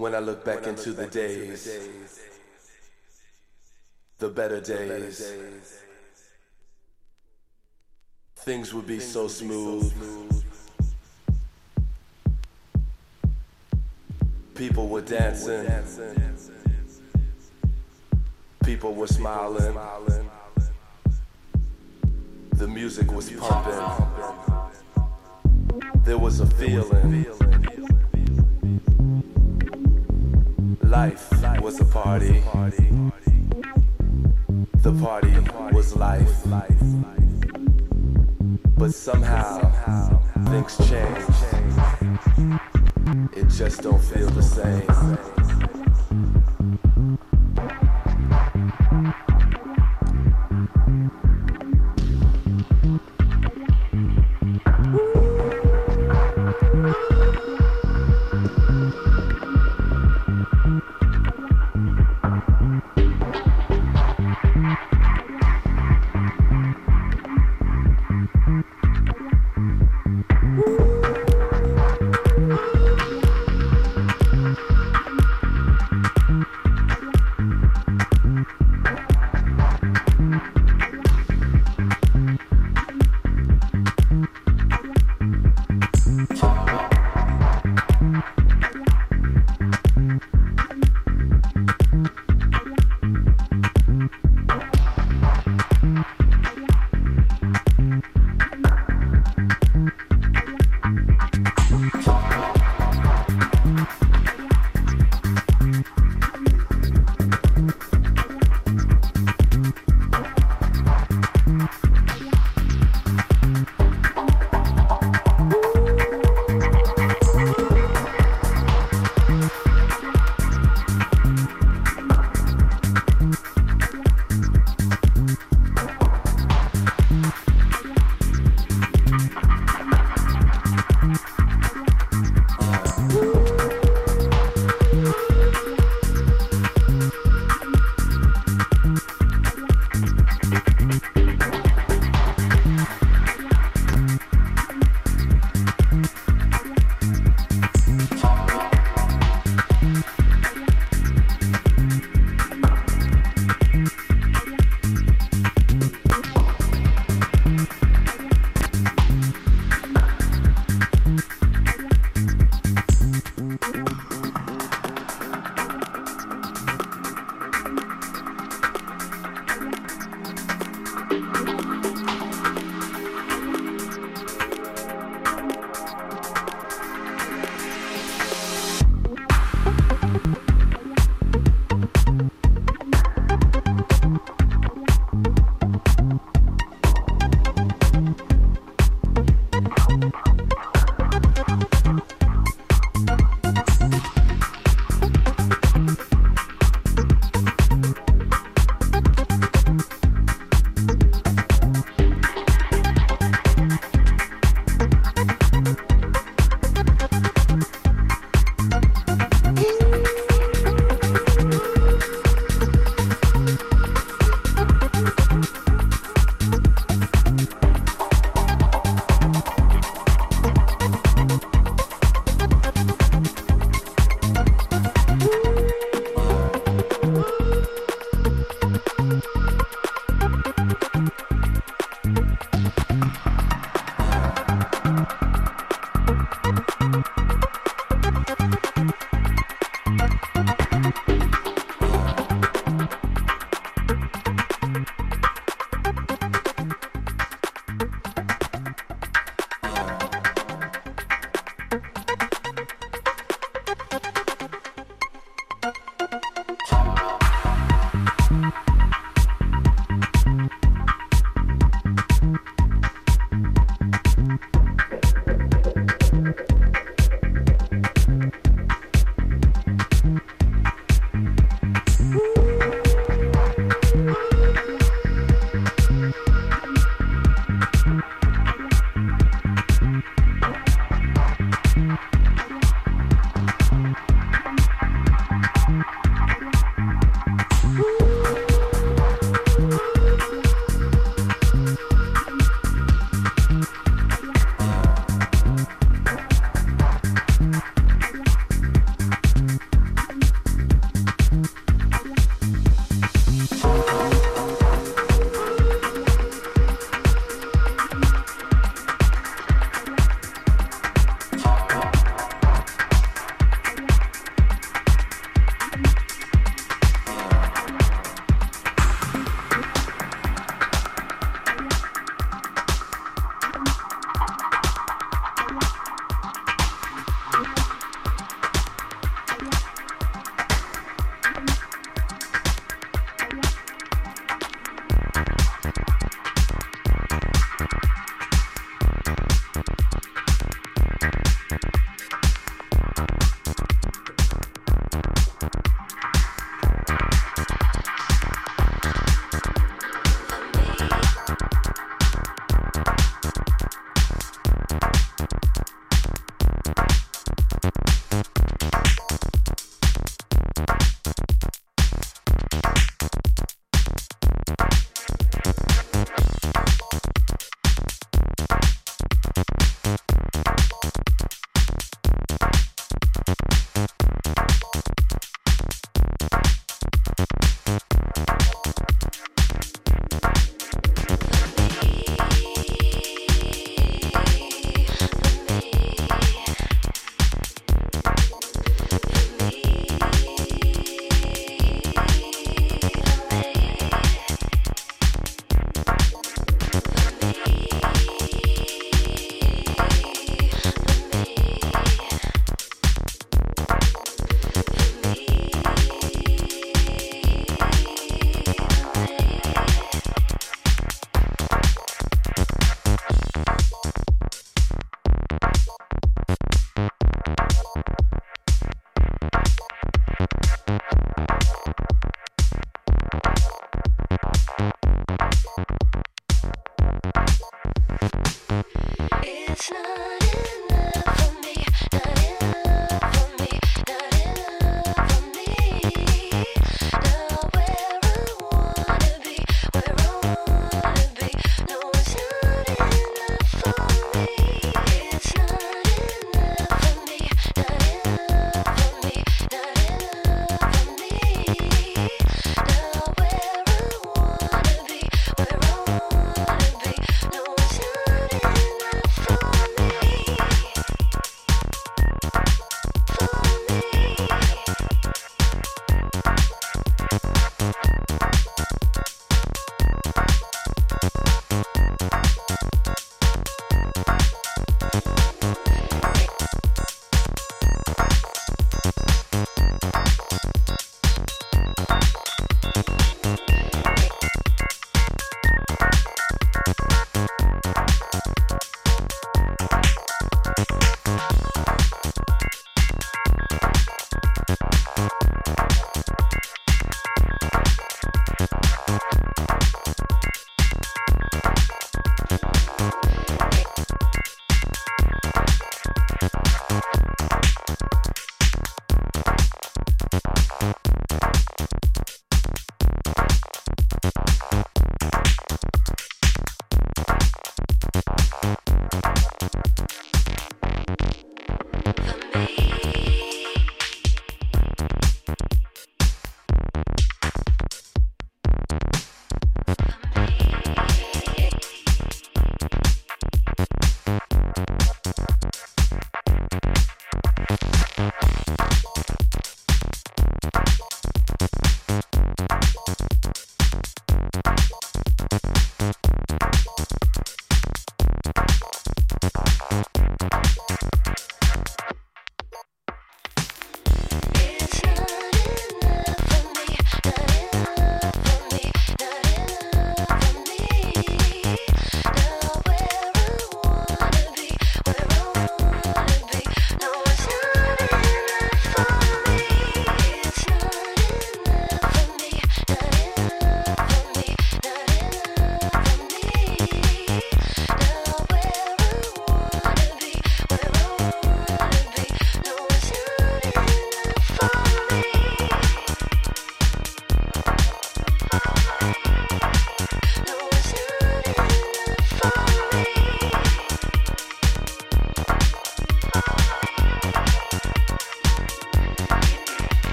when I look back into the days, the better days, things would be so smooth. People were dancing, people were smiling, the music was pumping, there was a feeling. Life was a party. The party was life. But somehow things change. It just don't feel the same.